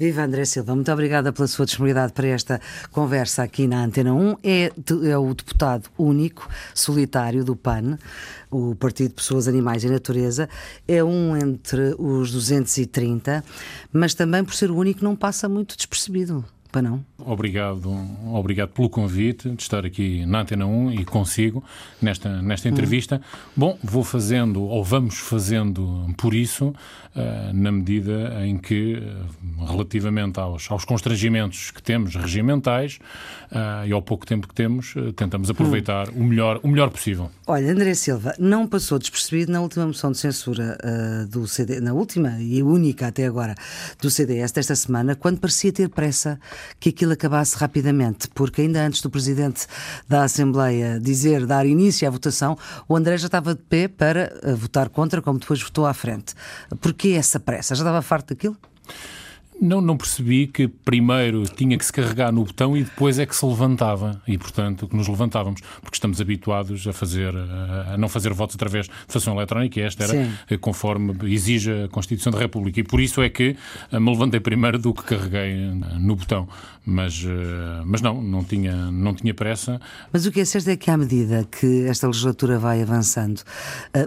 Viva André Silva, muito obrigada pela sua disponibilidade para esta conversa aqui na Antena 1. É, é, o deputado único, solitário do PAN, o Partido de Pessoas, Animais e Natureza. É um entre os 230, mas também por ser o único não passa muito despercebido Obrigado, obrigado pelo convite de estar aqui na Antena 1 e consigo nesta, nesta hum. entrevista. Bom, vou fazendo, ou vamos fazendo por isso, uh, na medida em que, uh, relativamente aos, aos constrangimentos que temos regimentais uh, e ao pouco tempo que temos, tentamos aproveitar hum. o, melhor, o melhor possível. Olha, André Silva, não passou despercebido na última moção de censura do CD, na última e única até agora do CDS desta semana, quando parecia ter pressa que aquilo acabasse rapidamente, porque ainda antes do Presidente da Assembleia dizer, dar início à votação, o André já estava de pé para eh, votar contra, como depois votou à frente. Porquê essa pressa? Já estava farto daquilo? Não, não percebi que primeiro tinha que se carregar no botão e depois é que se levantava. E, portanto, que nos levantávamos, porque estamos habituados a fazer, a não fazer votos através de fação eletrónica, e esta era Sim. Eh, conforme exige a Constituição da República. E por isso é que eh, me levantei primeiro do que carreguei eh, no botão. Mas, mas não, não tinha, não tinha pressa. Mas o que é certo é que, à medida que esta legislatura vai avançando,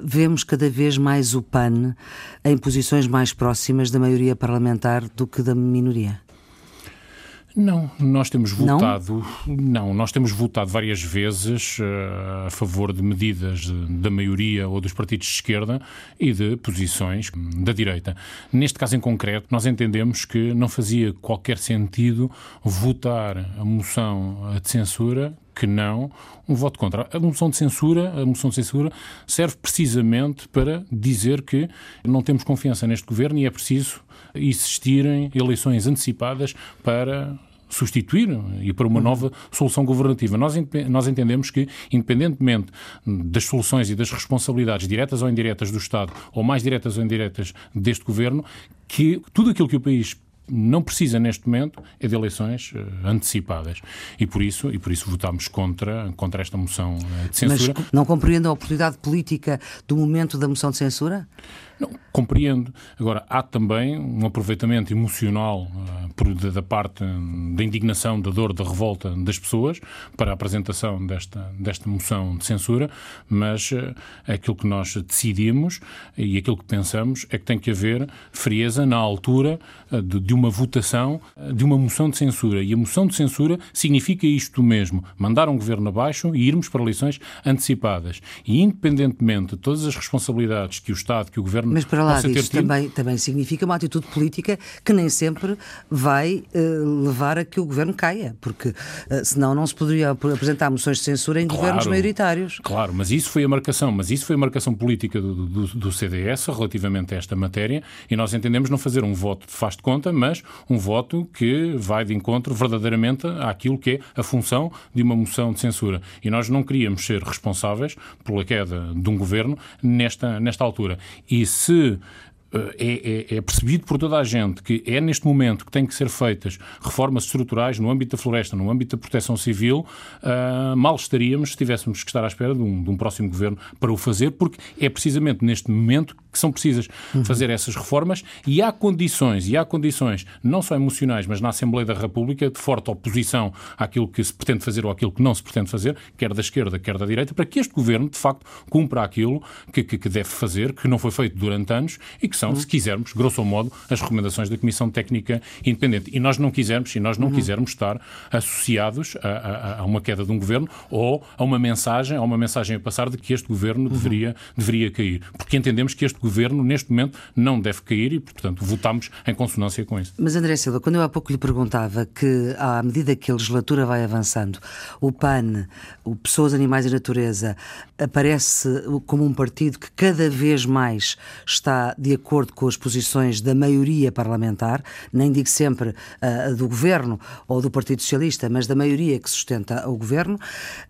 vemos cada vez mais o PAN em posições mais próximas da maioria parlamentar do que da minoria? Não, nós temos votado, não, não nós temos votado várias vezes uh, a favor de medidas da maioria ou dos partidos de esquerda e de posições da direita. Neste caso em concreto, nós entendemos que não fazia qualquer sentido votar a moção de censura que não um voto contra. A moção de censura, a moção de censura serve precisamente para dizer que não temos confiança neste governo e é preciso existirem eleições antecipadas para substituir e para uma uhum. nova solução governativa. Nós, nós entendemos que, independentemente das soluções e das responsabilidades diretas ou indiretas do Estado, ou mais diretas ou indiretas deste governo, que tudo aquilo que o país não precisa neste momento é de eleições uh, antecipadas e por isso e por isso votámos contra contra esta moção uh, de censura. Mas não compreende a oportunidade política do momento da moção de censura? Não, compreendo. Agora, há também um aproveitamento emocional uh, da, parte da indignação, da dor, da revolta das pessoas para a apresentação desta, desta moção de censura, mas uh, aquilo que nós decidimos e aquilo que pensamos é que tem que haver frieza na altura uh, de, de, uma votação de uma moção de censura. E a moção de censura significa isto mesmo: mandar um governo abaixo e irmos para eleições antecipadas. E independentemente de todas as responsabilidades que o Estado, que o governo mas para lá disso também, também significa uma atitude política que nem sempre vai uh, levar a que o governo caia, porque uh, senão não se poderia apresentar moções de censura em claro, governos maioritários. Claro, mas isso foi a marcação, mas isso foi a marcação política do, do, do, CDS relativamente a esta matéria e nós entendemos não fazer um voto de faz de conta, mas um voto que vai de encontro verdadeiramente àquilo que é a função de uma moção de censura. E nós não queríamos ser responsáveis pela queda de um governo nesta, nesta altura. E se é, é, é, percebido por toda a gente que é neste momento que têm que ser feitas reformas estruturais no âmbito da floresta, no âmbito da proteção civil, uh, mal estaríamos se tivéssemos que estar à espera de um, de um, próximo governo para o fazer, porque é precisamente neste momento que são precisas uhum. fazer essas reformas e há condições, e há condições não só emocionais, mas na Assembleia da República, de forte oposição àquilo que se pretende fazer ou àquilo que não se pretende fazer, quer da esquerda, quer da direita, para que este governo, de facto, cumpra aquilo que, que, que deve fazer, que não foi feito durante anos e que são, se quisermos, grosso modo, as recomendações da Comissão Técnica Independente. E nós não quisermos, e nós não uhum. quisermos estar associados a, a, a, uma queda de um governo ou a uma mensagem, a uma mensagem a passar de que este governo uhum. deveria, deveria cair. Porque entendemos que este governo, neste momento, não deve cair e, portanto, votamos em consonância com isso. Mas, André Silva, quando eu há pouco lhe perguntava que, à medida que a legislatura vai avançando, o PAN, o Pessoas, Animais e Natureza, aparece como um partido que cada vez mais está de acordo com as posições da maioria parlamentar, nem digo sempre uh, do governo ou do Partido Socialista, mas da maioria que sustenta o governo,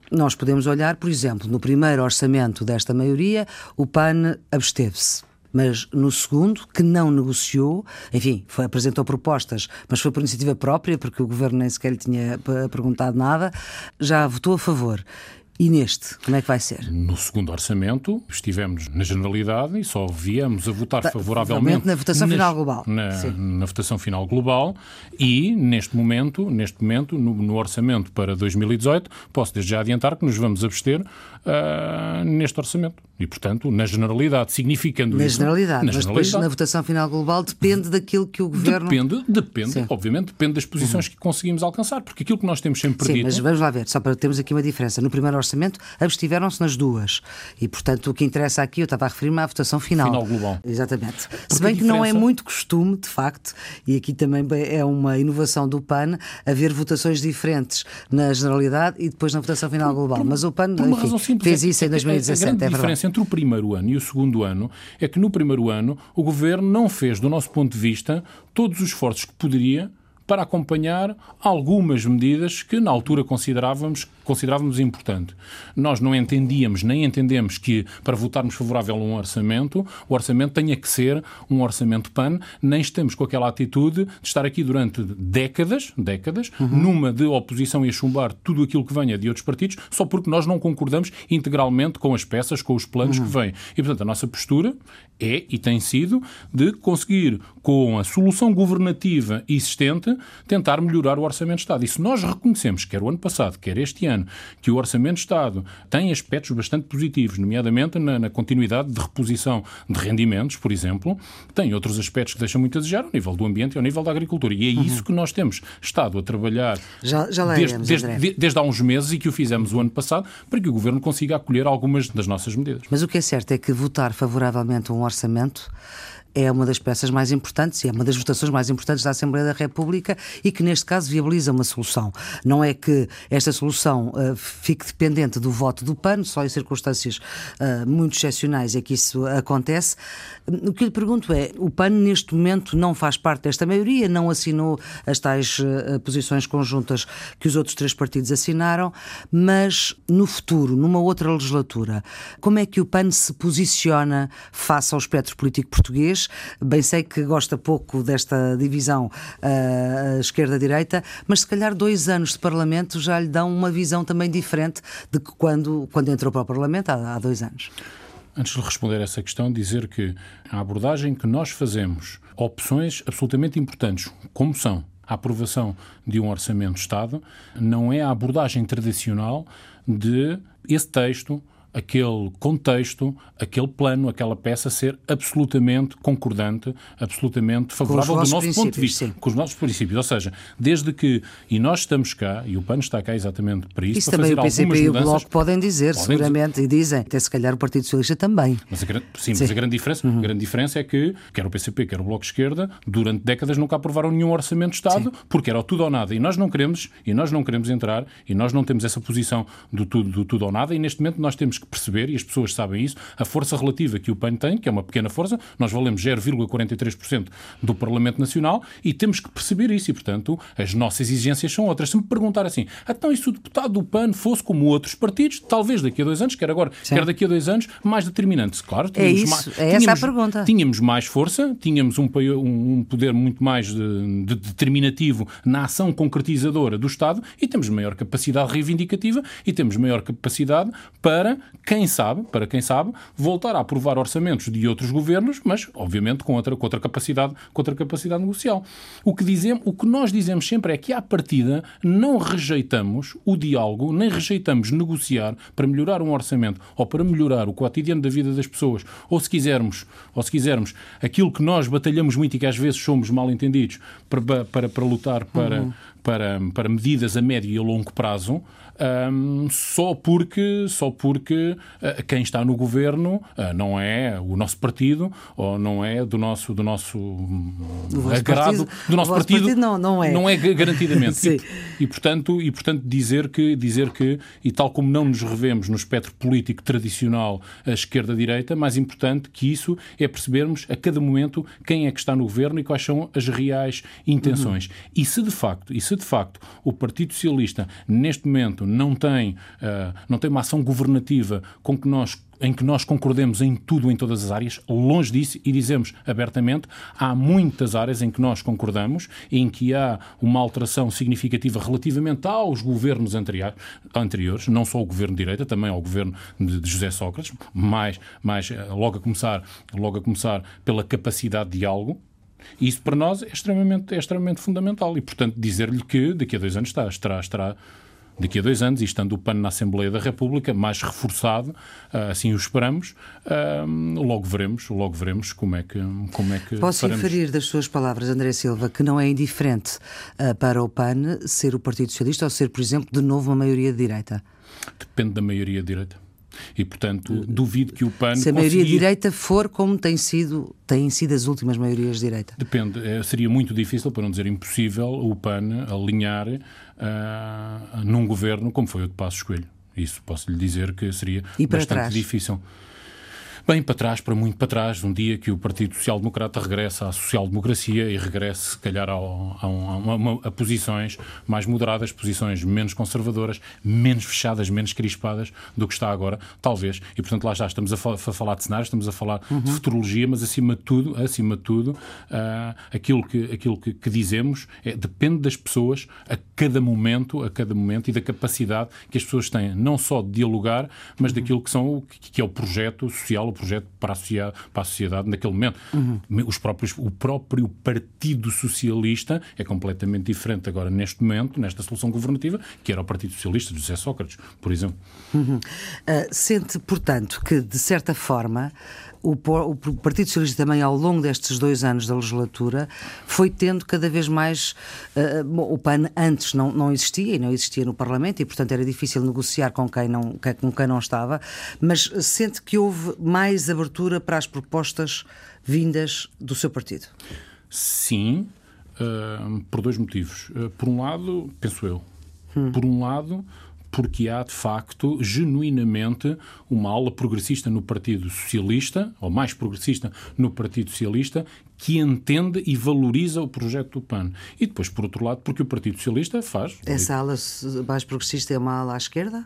nós podemos olhar, por exemplo, no primeiro orçamento desta maioria, o PAN absteve-se mas no segundo, que não negociou, enfim, foi, apresentou propostas, mas foi por iniciativa própria, porque o governo nem sequer lhe tinha perguntado nada, já votou a favor. E neste, como é que vai ser? No segundo orçamento, estivemos na generalidade e só viemos a votar favoravelmente na votação final global. Na, na, votação final global e neste momento, neste momento, no, no, orçamento para 2018, posso desde já adiantar que nos vamos abster uh, neste orçamento. E, portanto, na generalidade, significando na isso... Generalidade, na mas generalidade. depois na votação final global depende daquilo que o Governo... Depende, depende, obviamente, depende das posições uhum. que conseguimos alcançar, porque aquilo que nós temos sempre perdido... Sim, mas vamos lá ver, só para termos aqui uma diferença. No primeiro orçamento, abstiveram-se nas duas. E, portanto, o que interessa aqui, eu estava a referir-me à votação final. Final global. Exatamente. Porque Se bem que não é muito costume, de facto, e aqui também é uma inovação do PAN, haver votações diferentes na generalidade e depois na votação final global. Por, mas o PAN enfim, fez é isso em 2017. A, grande é diferença entre o primeiro ano e o segundo ano é que no primeiro ano o governo não fez, do nosso ponto de vista, todos os esforços que poderia para acompanhar algumas medidas que na altura considerávamos, considerávamos importante. Nós não entendíamos, nem entendemos que para votarmos favorável a um orçamento, o orçamento tenha que ser um orçamento PAN, nem estamos com aquela atitude de estar aqui durante décadas, décadas, uhum. numa de oposição e a chumbar tudo aquilo que venha de outros partidos, só porque nós não concordamos integralmente com as peças, com os planos uhum. que vêm. E, portanto, a nossa postura é e tem sido de conseguir, com a solução governativa existente, tentar melhorar o Orçamento de Estado. E se nós reconhecemos, quer o ano passado, quer este ano, que o Orçamento de Estado tem aspectos bastante positivos, nomeadamente na, na continuidade de reposição de rendimentos, por exemplo, tem outros aspectos que deixam muito a desejar, ao nível do ambiente e ao nível da agricultura. E é uhum. isso que nós temos estado a trabalhar já, já desde, desde, desde, há uns meses e que o fizemos o ano passado, para que o Governo consiga acolher algumas das nossas medidas. Mas o que é certo é que votar favoravelmente a orçamento é uma das peças mais importantes e é uma das votações mais importantes da Assembleia da República e que, neste caso, viabiliza uma solução. Não é que esta solução uh, fique dependente do voto do PAN, só em circunstâncias uh, muito excepcionais é que isso acontece. O que lhe pergunto é: o PAN, neste momento, não faz parte desta maioria, não assinou as tais uh, posições conjuntas que os outros três partidos assinaram, mas no futuro, numa outra legislatura, como é que o PAN se posiciona face ao espectro político português? Bem sei que gosta pouco desta divisão uh, esquerda-direita, mas se calhar dois anos de Parlamento já lhe dão uma visão também diferente de que quando, quando entrou para o Parlamento há, há dois anos. Antes de responder a essa questão, dizer que a abordagem que nós fazemos, opções absolutamente importantes, como são a aprovação de um orçamento de Estado, não é a abordagem tradicional de esse texto aquele contexto, aquele plano, aquela peça ser absolutamente concordante, absolutamente favorável do nosso ponto de vista, sim. com os nossos princípios. Ou seja, desde que, e nós estamos cá, e o PAN está cá exatamente para isso, isso para também fazer o PCP e o Bloco podem dizer, podem seguramente, dizer. e dizem, até se calhar o Partido Socialista também. Mas a, sim, sim, mas a grande diferença, uhum. a grande diferença é que, quer o PCP, quer o Bloco de Esquerda, durante décadas nunca aprovaram nenhum orçamento de Estado, sim. porque era o tudo ou nada. E nós não queremos, e nós não queremos entrar, e nós não temos essa posição do tudo, do tudo ou nada, e neste momento nós temos que perceber, e as pessoas sabem isso, a força relativa que o PAN tem, que é uma pequena força, nós valemos 0,43% do Parlamento Nacional e temos que perceber isso e, portanto, as nossas exigências são outras. Se me perguntar assim, então e se o deputado do PAN fosse como outros partidos, talvez daqui a dois anos, quer agora, Sim. quer daqui a dois anos, mais determinante. Claro, é isso, mais, é tínhamos, essa a pergunta. Tínhamos mais força, tínhamos um, um poder muito mais de, de determinativo na ação concretizadora do Estado e temos maior capacidade reivindicativa e temos maior capacidade para, quem sabe, para quem sabe, voltar a aprovar orçamentos de outros governos, mas obviamente com outra, com outra capacidade, com outra capacidade negocial. O que dizemos, o que nós dizemos sempre é que à partida não rejeitamos o diálogo, nem rejeitamos negociar para melhorar um orçamento ou para melhorar o cotidiano da vida das pessoas, ou se quisermos, ou se quisermos, aquilo que nós batalhamos muito e que às vezes somos mal entendidos para, para, para lutar para, uhum. para, para medidas a médio e a longo prazo, um, só porque, só porque uh, quem está no governo uh, não é o nosso partido ou não é do nosso, do nosso agrado, partido, do nosso partido, partido, não, não é, não é garantidamente. e, e, portanto, e portanto dizer que, dizer que, e tal como não nos revemos no espectro político tradicional esquerda-direita, mais importante que isso é percebermos a cada momento quem é que está no governo e quais são as reais intenções. Uhum. E se de facto, e se de facto o Partido Socialista neste momento não tem, uh, não tem uma ação governativa com que nós em que nós concordemos em tudo, em todas as áreas, longe disso, e dizemos abertamente, há muitas áreas em que nós concordamos, em que há uma alteração significativa relativamente aos governos anteriores, não só o governo de direita, também ao governo de José Sócrates, mais, mais eh, logo, a começar, logo a começar pela capacidade de diálogo, isso para nós é extremamente, é extremamente fundamental e, portanto, dizer-lhe que daqui a dois anos está, estará, estará daqui a dois anos, e estando o PAN na Assembleia da República, mais reforçado, ah, assim o esperamos, ah, logo veremos, logo veremos como é que como é que Posso faremos. inferir das suas palavras, André Silva, que não é indiferente ah, para o PAN ser o Partido Socialista ou ser, por exemplo, de novo uma maioria de direita? Depende da maioria de direita. E, portanto, duvido que o PAN. Se a maioria conseguir... direita for como tem sido, têm sido as últimas maiorias de direita. Depende. É, seria muito difícil, para não dizer impossível, o PAN alinhar uh, num governo como foi o de Passos Coelho. Isso posso lhe dizer que seria bastante trás? difícil bem para trás, para muito para trás, um dia que o Partido Social Democrata regressa à social-democracia e regresse, se calhar, ao, a, a, a, posições mais moderadas, posições menos conservadoras, menos fechadas, menos crispadas do que está agora, talvez. E, portanto, lá já estamos a, a falar de cenários, estamos a falar uhum. de futurologia, mas, acima de tudo, acima de tudo uh, aquilo, que, aquilo que, que dizemos é, depende das pessoas a cada momento, a cada momento e da capacidade que as pessoas têm, não só de dialogar, mas uhum. daquilo que, são, que, que é o projeto social, projeto para a sociedade, para a sociedade naquele momento. Uhum. Os próprios, o próprio Partido Socialista é completamente diferente agora, neste momento, nesta solução governativa, que era o Partido Socialista de José Sócrates, por exemplo. Uhum. Uh, sente, portanto, que, de certa forma, o, o, Partido Socialista também, ao longo destes dois anos da legislatura, foi tendo cada vez mais. Uh, o PAN antes não, não existia e não existia no Parlamento e, portanto, era difícil negociar com quem, não, com quem não estava, mas sente que houve mais abertura para as propostas vindas do seu partido? Sim, uh, por dois motivos. Uh, por um lado, penso eu, hum. por um lado porque há, de facto, genuinamente uma ala progressista no Partido Socialista, ou mais progressista no Partido Socialista, que entende e valoriza o projeto do PAN. E depois, por outro lado, porque o Partido Socialista faz. Essa ala mais progressista é uma ala à esquerda?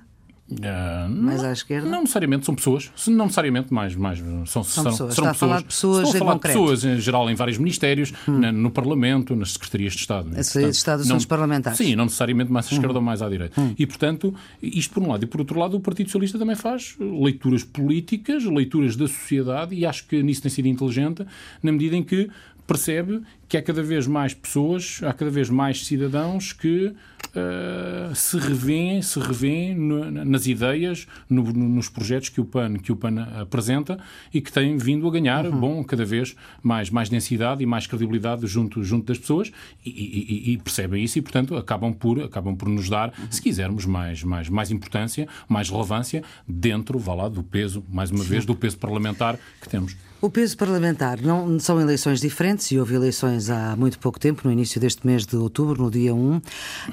Uh, mais à esquerda? Não necessariamente, são pessoas. Não necessariamente mais. mais são, são serão, pessoas. Serão Está pessoas. a falar de pessoas Estou a falar de pessoas em geral em vários ministérios, hum. na, no Parlamento, nas secretarias de Estado. As secretarias de Estado são os parlamentares. Sim, não necessariamente mais à esquerda hum. ou mais à direita. Hum. E, portanto, isto por um lado. E por outro lado, o Partido Socialista também faz leituras políticas, leituras da sociedade, e acho que nisso tem sido inteligente, na medida em que percebe que há cada vez mais pessoas, há cada vez mais cidadãos que uh, se revêem, se revêem no, nas ideias, no, nos projetos que o PAN, que o PAN apresenta e que têm vindo a ganhar, uhum. bom, cada vez mais, mais densidade e mais credibilidade junto, junto das pessoas e, e, e percebem isso e, portanto, acabam por, acabam por nos dar, uhum. se quisermos, mais, mais, mais importância, mais relevância dentro, vá lá, do peso, mais uma Sim. vez, do peso parlamentar que temos. O peso parlamentar não são eleições diferentes e houve eleições há muito pouco tempo, no início deste mês de outubro, no dia 1,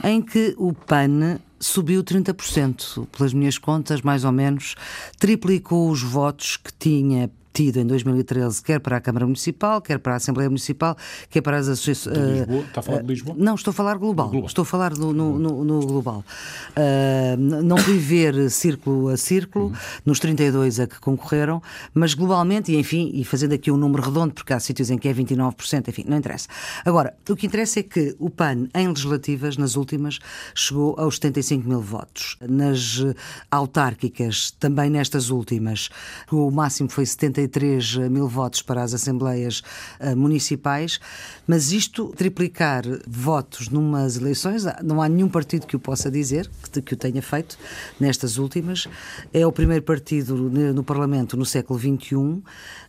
em que o PAN subiu 30%, pelas minhas contas, mais ou menos, triplicou os votos que tinha tido em 2013, quer para a Câmara Municipal, quer para a Assembleia Municipal, quer para as associações. Uh, está a falar de Lisboa? Não, estou a falar global. global. Estou a falar no, no, no, no global. Uh, não fui ver círculo a círculo, uhum. nos 32 a que concorreram, mas globalmente, e enfim, e fazendo aqui um número redondo, porque há sítios em que é 29%, enfim, não interessa. Agora, o que interessa é que o PAN, em legislativas, nas últimas, chegou aos 75 mil votos. Nas autárquicas, também nestas últimas, o máximo foi 72 33 mil votos para as assembleias uh, municipais, mas isto, triplicar votos numas eleições, não há nenhum partido que o possa dizer, que, que o tenha feito nestas últimas. É o primeiro partido no Parlamento no século XXI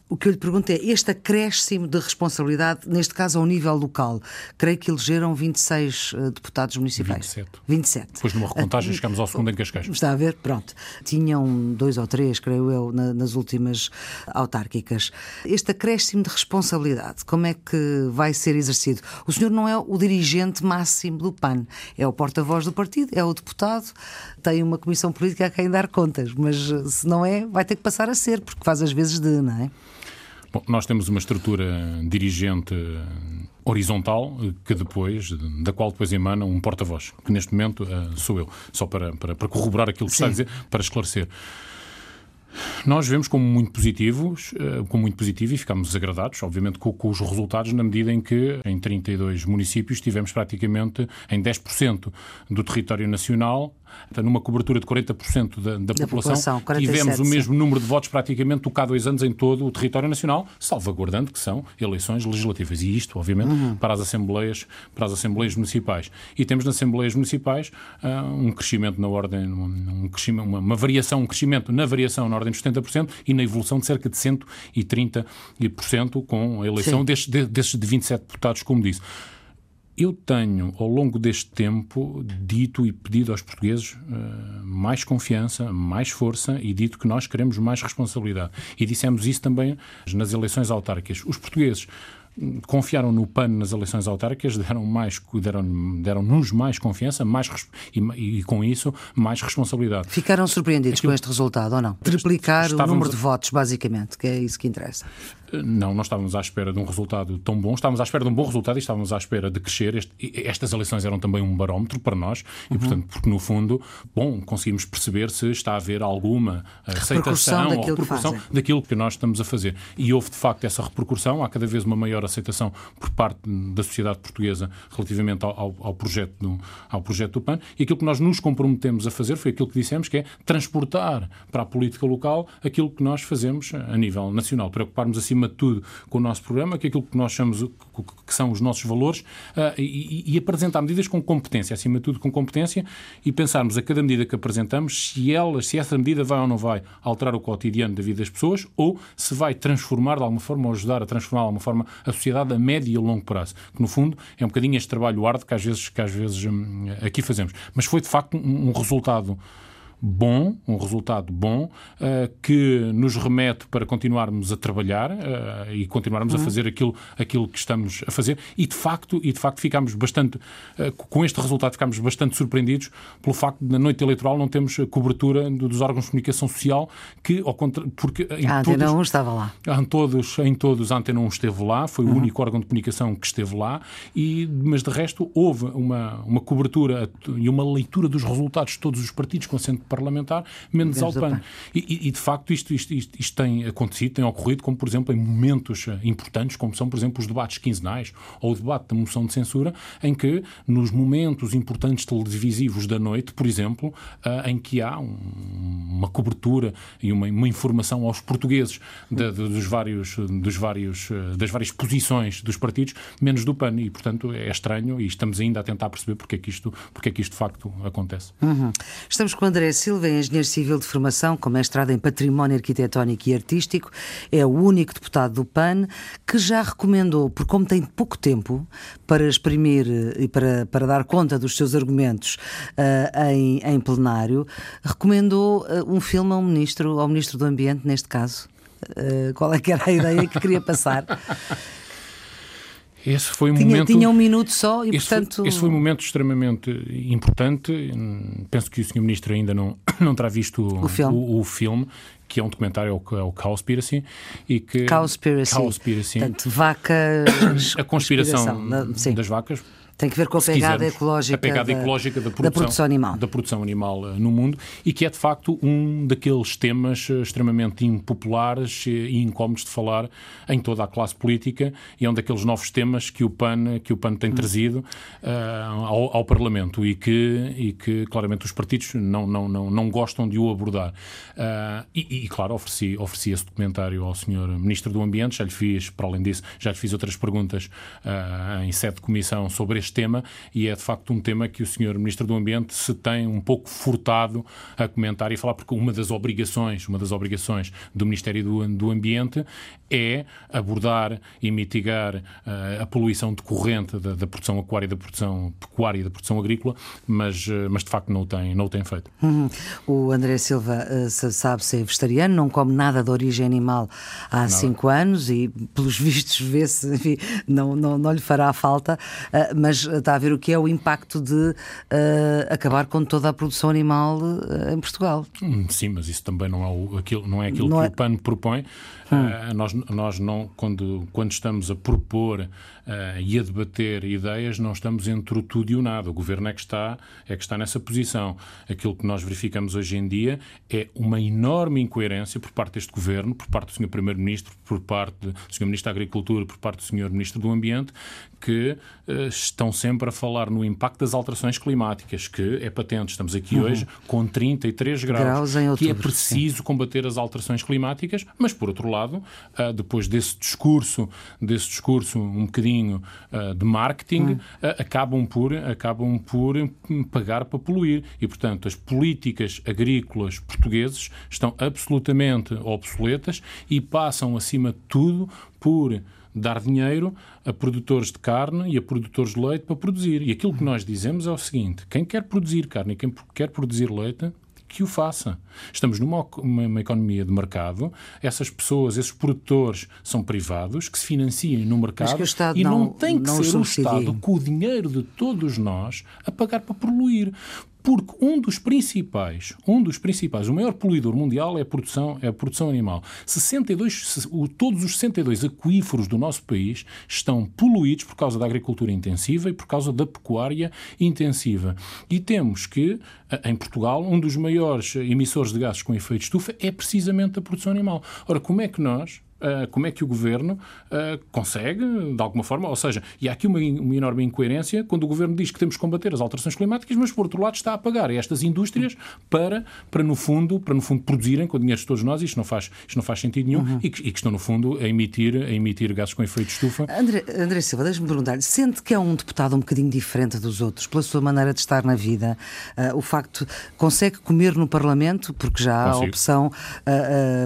o que eu lhe pergunto é este acréscimo de responsabilidade, neste caso ao nível local. Creio que elegeram 26 uh, deputados municipais. 27. 27. Depois, numa recontagem, uh, chegamos ao segundo em Cascais. Está a ver? Pronto. Tinham dois ou três, creio eu, na, nas últimas autárquicas. Este acréscimo de responsabilidade, como é que vai ser exercido? O senhor não é o dirigente máximo do PAN, é o porta-voz do partido, é o deputado, tem uma comissão política a quem dar contas, mas eh, se não é, vai ter que passar a ser, porque faz às vezes de, não é? Bom, nós temos uma estrutura dirigente horizontal que depois, da qual depois emana um porta-voz, que neste momento uh, sou eu, só para, para, para corroborar aquilo que Sim. está a dizer, para esclarecer. Nós vemos como muito positivos, eh, como muito positivo e ficamos desagradados, obviamente, com, com, os resultados, na medida em que em 32 municípios tivemos praticamente em 10% do território nacional numa cobertura de 40% da, da, da população, população tivemos o mesmo número de votos praticamente do que há dois anos em todo o território nacional, salvaguardando que são eleições legislativas. E isto, obviamente, uhum. para, as assembleias, para as assembleias municipais. E temos nas assembleias municipais uh, um crescimento na ordem, um, crescimento, uma, uma, variação, um crescimento na variação na ordem de 70% e na evolução de cerca de 130% com a eleição destes de, desses de 27 deputados, como disse. Eu tenho, ao longo deste tempo, dito e pedido aos portugueses uh, mais confiança, mais força e dito que nós queremos mais responsabilidade. E dissemos isso também nas eleições autárquicas. Os portugueses confiaram no PAN nas eleições autárquicas, deram mais, deram, deram-nos mais confiança mais, e, e, com isso mais responsabilidade. Ficaram surpreendidos Aquilo... com este resultado ou não? Triplicar o número de votos, basicamente, que é isso que interessa. Não, não estávamos à espera de um resultado tão bom. Estávamos à espera de um bom resultado e estávamos à espera de crescer. Este, estas eleições eram também um barómetro para nós e, uhum. portanto, porque no fundo, bom, conseguimos perceber se está a haver alguma aceitação ou repercussão que daquilo que nós estamos a fazer. E houve, de facto, essa repercussão. Há cada vez uma maior aceitação por parte da sociedade portuguesa relativamente ao, ao, ao projeto, do, ao projeto do PAN. E aquilo que nós nos comprometemos a fazer foi aquilo que dissemos, que é transportar para a política local aquilo que nós fazemos a nível nacional. Preocuparmos acima acima de tudo, com o nosso programa, que é aquilo que nós chamamos que são os nossos valores, e, e, apresentar medidas com competência, acima de tudo com competência, e pensarmos a cada medida que apresentamos se ela, se essa medida vai ou não vai alterar o cotidiano da vida das pessoas, ou se vai transformar de alguma forma, ou ajudar a transformar de alguma forma a sociedade a médio e a longo prazo. Que no fundo é um bocadinho este trabalho árduo que às vezes, que às vezes hum, aqui fazemos. Mas foi de facto um, um resultado bom, um resultado bom, uh, que nos remete para continuarmos a trabalhar uh, e continuarmos uhum. a fazer aquilo, aquilo que estamos a fazer. E de facto, e de facto ficámos bastante, uh, com este resultado, ficámos bastante surpreendidos pelo facto de na noite eleitoral não temos cobertura dos órgãos de comunicação social, que, ao contra... porque em a Antena 1 estava lá. Em todos, em todos a Antena 1 esteve lá, foi uhum. o único órgão de comunicação que esteve lá, e, mas de resto houve uma, uma cobertura e uma leitura dos resultados de todos os partidos com parlamentar, menos ao PAN. E, e, de facto isto, isto, isto, isto, tem acontecido, tem ocorrido, como por exemplo em momentos eh, importantes, como são por exemplo os debates quinzenais ou o debate da moção de censura, em que nos momentos importantes televisivos da noite, por exemplo, uh, em que há um, uma cobertura e uma, uma informação aos portugueses de, de, dos vários, dos vários, eh, das várias posições dos partidos, menos do PAN. E, portanto, é estranho e estamos ainda a tentar perceber porque é que isto, porque é que isto de facto acontece. Uhum. Estamos com o André Silva, é engenheiro civil de formação, com mestrado em património arquitetónico e artístico. É o único deputado do PAN que já recomendou, por como tem pouco tempo para exprimir eh, e para, para dar conta dos seus argumentos uh, em, em plenário, recomendou uh, um filme ao ministro, ao ministro do Ambiente, neste caso. Uh, qual é que era a ideia que queria passar? Esse foi um tinha, momento. Tinha um minuto só e, esse portanto. Foi, esse foi um momento extremamente importante. Penso que o Sr. Ministro ainda não, não terá visto o filme. O, o filme que é um documentário, é o, é Cowspiracy, e que... Cowspiracy. Cowspiracy. Portanto, vacas... A conspiração das vacas tem que ver com a pegada ecológica, a pegada da, ecológica da, produção, da produção animal. Da produção animal eh, no mundo e que é de facto um daqueles temas eh, extremamente impopulares eh, e incómodos de falar em toda a classe política e é um daqueles novos temas que o PAN, que o PAN tem hum. trazido uh, ao, ao, Parlamento e que, e que claramente os partidos não, não, não, não gostam de o abordar. Uh, e, e, claro, ofereci, ofereci esse documentário ao Sr. Ministro do Ambiente, já lhe fiz, para além disso, já lhe fiz outras perguntas uh, em sede de comissão sobre este este tema e é de facto um tema que o Sr. Ministro do Ambiente se tem um pouco furtado a comentar e falar, porque uma das obrigações, uma das obrigações do Ministério do, do Ambiente é abordar e mitigar uh, a poluição decorrente da, da, produção aquária, da produção pecuária e da produção agrícola, mas, uh, mas de facto não o tem, não o tem feito. Uhum. O André Silva uh, sabe ser vegetariano, não come nada de origem animal há nada. cinco anos e, pelos vistos, vê-se, não, não, não lhe fará falta, mas mas está a ver o que é o impacto de uh, acabar com toda a produção animal uh, em Portugal. Hum, sim, mas isso também não é, o, aquilo, não é aquilo não que é... o PAN propõe. Hum. Uh, nós, nós não, quando, quando estamos a propor uh, e a debater ideias, não estamos entre o tudo e o nada. O governo é que, está, é que está nessa posição. Aquilo que nós verificamos hoje em dia é uma enorme incoerência por parte deste governo, por parte do Sr. Primeiro-Ministro, por parte do Sr. Ministro da Agricultura, por parte do Sr. Ministro do Ambiente, que uh, estão sempre a falar no impacto das alterações climáticas, que é patente. Estamos aqui uhum. hoje com 33 graus, graus que é preciso sim. combater as alterações climáticas, mas por outro lado, uh, depois desse discurso, desse discurso um bocadinho uh, de marketing, uhum. acabam por acabam por pagar para poluir e portanto as políticas agrícolas portuguesas estão absolutamente obsoletas e passam acima de tudo por dar dinheiro a produtores de carne e a produtores de leite para produzir. E aquilo que nós dizemos é o seguinte: quem quer produzir carne e quem quer produzir leite, que o faça. Estamos numa uma, economia de mercado, essas pessoas, esses produtores são privados, que se financiem no mercado e não, não tem que não ser o Estado, com o dinheiro de todos nós, a pagar para poluir porque um dos principais, um dos principais, o maior poluidor mundial é a produção, é a produção animal. 62, todos os 62 aquíferos do nosso país estão poluídos por causa da agricultura intensiva e por causa da pecuária intensiva. E temos que, em Portugal, um dos maiores emissores de gases com efeito de estufa é precisamente a produção animal. Ora, como é que nós, Uh, como é que o governo uh, consegue, de alguma forma, ou seja, e há aqui uma, uma, enorme incoerência quando o governo diz que temos que combater as alterações climáticas, mas por outro lado está a pagar estas indústrias para, para no fundo, para no fundo produzirem com o dinheiro de todos nós, isto não faz, isto não faz sentido nenhum, uhum. e, que, e, que, estão no fundo a emitir, a emitir gases com efeito de estufa. André, André Silva, deixe-me perguntar, sente que é um deputado um bocadinho diferente dos outros, pela sua maneira de estar na vida, uh, o facto consegue comer no Parlamento, porque já há Consigo. a opção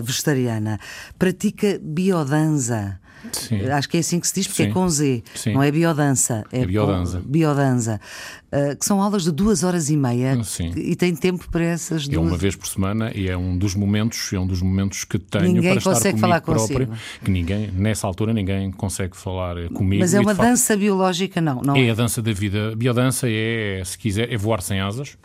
vegetariana, pratica biodanza. Sim. Acho que é assim que se diz, porque é Sim. é com Z, Sim. não é biodança. É, é biodança. Biodança. Uh, que são aulas de duas horas e meia Sim. e tem tempo para essas duas. É uma vez por semana e é um dos momentos, é um dos momentos que tenho ninguém para estar comigo falar próprio, consigo. que ninguém, nessa altura, ninguém consegue falar comigo. Mas é uma dança facto, biológica, não, não? É a dança da vida. Biodança é, se quiser, é voar sem asas.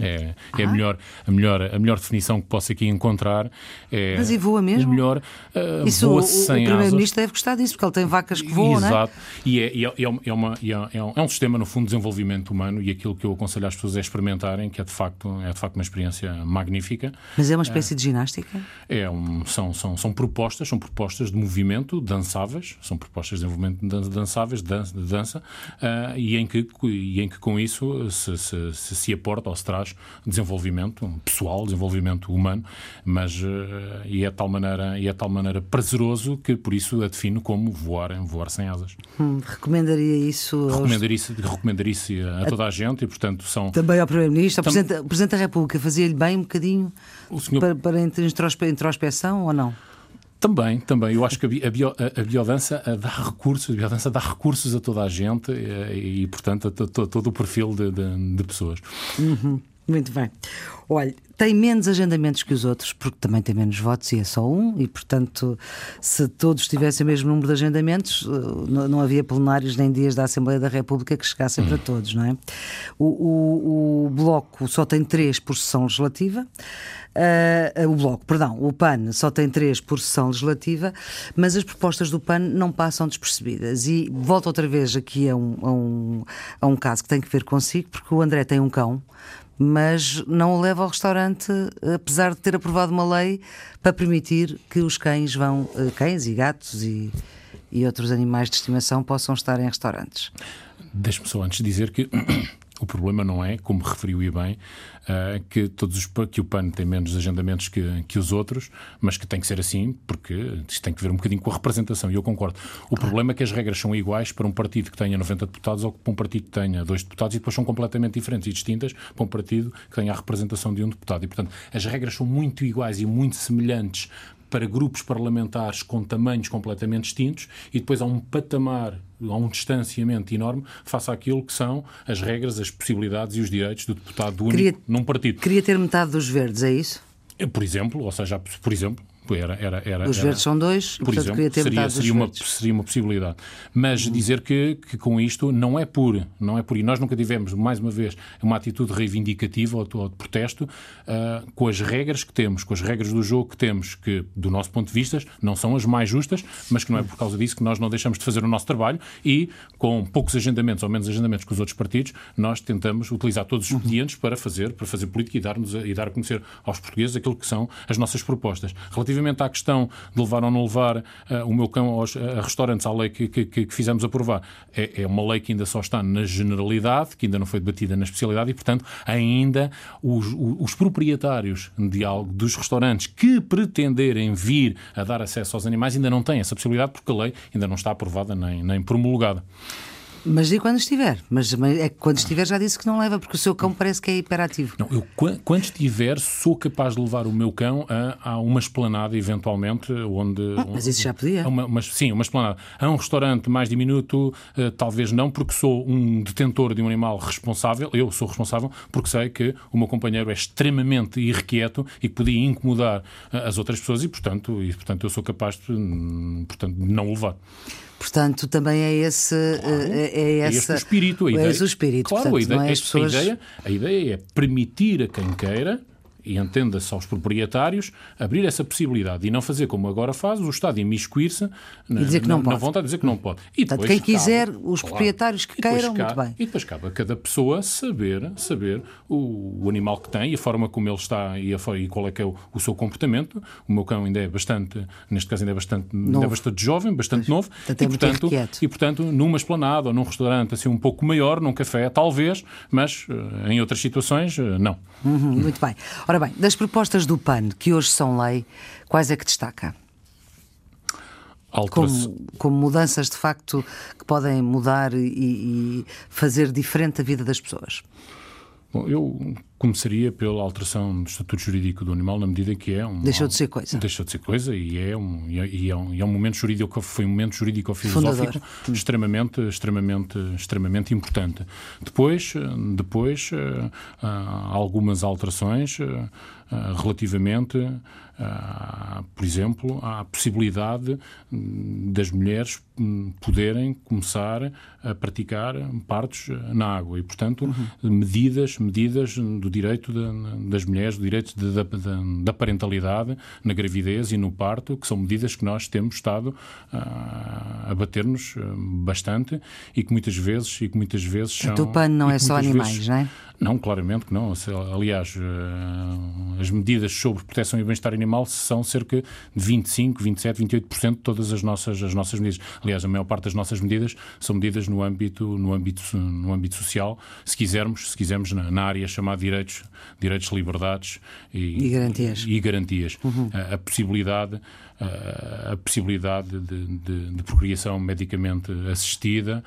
É, é a, melhor, a, melhor, a melhor definição que posso aqui encontrar. É Mas e voa mesmo? melhor, uh, Isso, voa o, o Primeiro-Ministro deve gostar disso, porque ele tem vacas que voam, Exato. não é? E é, é, é, uma, é, é, um, é um sistema, no fundo, de desenvolvimento humano e aquilo que eu aconselho às pessoas é experimentarem, que é de facto, é de facto uma experiência magnífica. Mas é uma espécie de ginástica? É um, são, são, são propostas, são propostas de movimento dançáveis, são propostas de desenvolvimento dançáveis, de dança, de dança uh, e, em que, e em que com isso se, se, se, se aporta ou se traz desenvolvimento pessoal, desenvolvimento humano, mas uh, e é de tal maneira e é tal maneira prazeroso que por isso a defino como voar, voar sem asas. Hum, recomendaria isso? Recomendaria isso, recomendaria isso a, a toda a gente e portanto são também ao primeiro-ministro, Tam... Presidente, Presidente da República fazia-lhe bem um bocadinho senhor... para, para introspeção ou não? Também, também. Eu acho que a, bio, a, a biodança dá recursos, a biodança dá recursos a toda a gente e, e portanto, a, to, todo o perfil de, de, de pessoas. Uhum. Muito bem. Olha, tem menos agendamentos que os outros, porque também tem menos votos e é só um, e portanto, se todos tivessem o mesmo número de agendamentos, eh, não havia plenários nem dias da Assembleia da República que chegassem para todos, não é? O, o, o Bloco só tem três por sessão legislativa. Uh, o Bloco, perdão, o PAN só tem três por sessão legislativa, mas as propostas do PAN não passam despercebidas. E volto outra vez aqui a um, a um, a um caso que tem que ver consigo, porque o André tem um cão mas não o leva ao restaurante, apesar de ter aprovado uma lei para permitir que os cães vão, eh, cães e gatos e, e outros animais de estimação possam estar em restaurantes. Deixe-me só antes dizer que o problema não é, como referiu e bem, uh, que, todos os, que o PAN tem menos agendamentos que, que os outros, mas que tem que ser assim, porque isto tem que ver um bocadinho com a representação, e eu concordo. O claro. problema é que as regras são iguais para um partido que tenha 90 deputados ou para um partido que tenha dois deputados e depois são completamente diferentes e distintas para um partido que tenha a representação de um deputado. E, portanto, as regras são muito iguais e muito semelhantes para grupos parlamentares com tamanhos completamente distintos e depois há um patamar, há um distanciamento enorme face àquilo que são as regras, as possibilidades e os direitos do deputado único queria, num partido. Queria ter metade dos verdes, é isso? Por exemplo, ou seja, por exemplo, era, era, era, Os verdes são dois, por portanto, exemplo, queria ter seria, seria, uma, seria uma possibilidade. Mas uhum. dizer que, que com isto não é por, não é por, e nós nunca tivemos, mais uma vez, uma atitude reivindicativa ou, ou de protesto uh, com as regras que temos, com as regras do jogo que temos, que, do nosso ponto de vista, não são as mais justas, mas que não é por causa disso que nós não deixamos de fazer o nosso trabalho e, com poucos agendamentos ou menos agendamentos que os outros partidos, nós tentamos utilizar todos os expedientes para fazer, para fazer política e dar, e dar a conhecer aos portugueses aquilo que são as nossas propostas. Relativamente à questão de levar ou não levar uh, o meu cão aos, a restaurantes, à lei que, que, que fizemos aprovar, é, é, uma lei que ainda só está na generalidade, que ainda não foi debatida na especialidade e, portanto, ainda os, os proprietários de algo, dos restaurantes que pretenderem vir a dar acesso aos animais ainda não têm essa possibilidade porque a lei ainda não está aprovada nem, nem promulgada. Mas e quando estiver? Mas é que quando estiver já disse que não leva, porque o seu cão parece que é hiperativo. Não, eu quando estiver sou capaz de levar o meu cão a, a uma esplanada, eventualmente, onde. Ah, mas isso já podia? Uma, uma, sim, uma esplanada. A um restaurante mais diminuto, uh, talvez não, porque sou um detentor de um animal responsável, eu sou responsável, porque sei que o meu companheiro é extremamente irrequieto e que podia incomodar uh, as outras pessoas e, portanto, e, portanto, eu sou capaz de, um, portanto, de não levar. Portanto, também é esse. Claro, é, é, essa, é esse o espírito. A ideia, é o espírito. Claro, portanto, a, ideia, é a, pessoas... a, ideia, a ideia é permitir a quem queira e entenda-se aos proprietários, abrir essa possibilidade e não fazer como agora faz, o Estado imiscuir-se na, na, na, vontade de dizer que não pode. E Portanto, quem quiser, cabe, os proprietários que queiram, cabe, muito bem. E depois cabe a cada pessoa saber, saber o, o animal que tem e a forma como ele está e, a, e qual é que é o, o, seu comportamento. O meu cão ainda é bastante, neste caso ainda é bastante, ainda é bastante jovem, bastante pois, novo, e, portanto, e portanto, numa esplanada ou num restaurante assim um pouco maior, num café, talvez, mas eh, em outras situações, eh, não. Uhum, muito bem. Ora bem, das propostas do PAN, que hoje são lei, quais é que destaca? Como, como, mudanças de facto que podem mudar e, e fazer diferente a vida das pessoas. Bom, eu começaria pela alteração do estatuto jurídico do animal na medida que é um deixou de ser coisa deixou de ser coisa e é um e é um, e é um momento jurídico foi um momento jurídico filosófico hum. extremamente extremamente extremamente importante depois depois uh, algumas alterações uh, relativamente por exemplo, à possibilidade hum, das mulheres hum, poderem começar a praticar partos na água e, portanto, uhum. medidas, medidas do direito de, das mulheres, do direito de, de, da parentalidade na gravidez e no parto, que são medidas que nós temos estado a, a bater-nos hum, bastante e que muitas vezes e que muitas vezes são. O Tupano não é só animais, vezes, não é? Não, claramente que não. Aliás, eh, as medidas sobre proteção e bem-estar animal são cerca de 25, 27, 28% de todas as nossas, as nossas medidas. Aliás, a maior parte das nossas medidas são medidas no âmbito, no âmbito, no âmbito social, se quisermos, se quisermos na, na área chamada direitos, direitos, liberdades e, e garantias. E garantias. Uhum. A, a, possibilidade a, possibilidade de, de, de, procriação medicamente assistida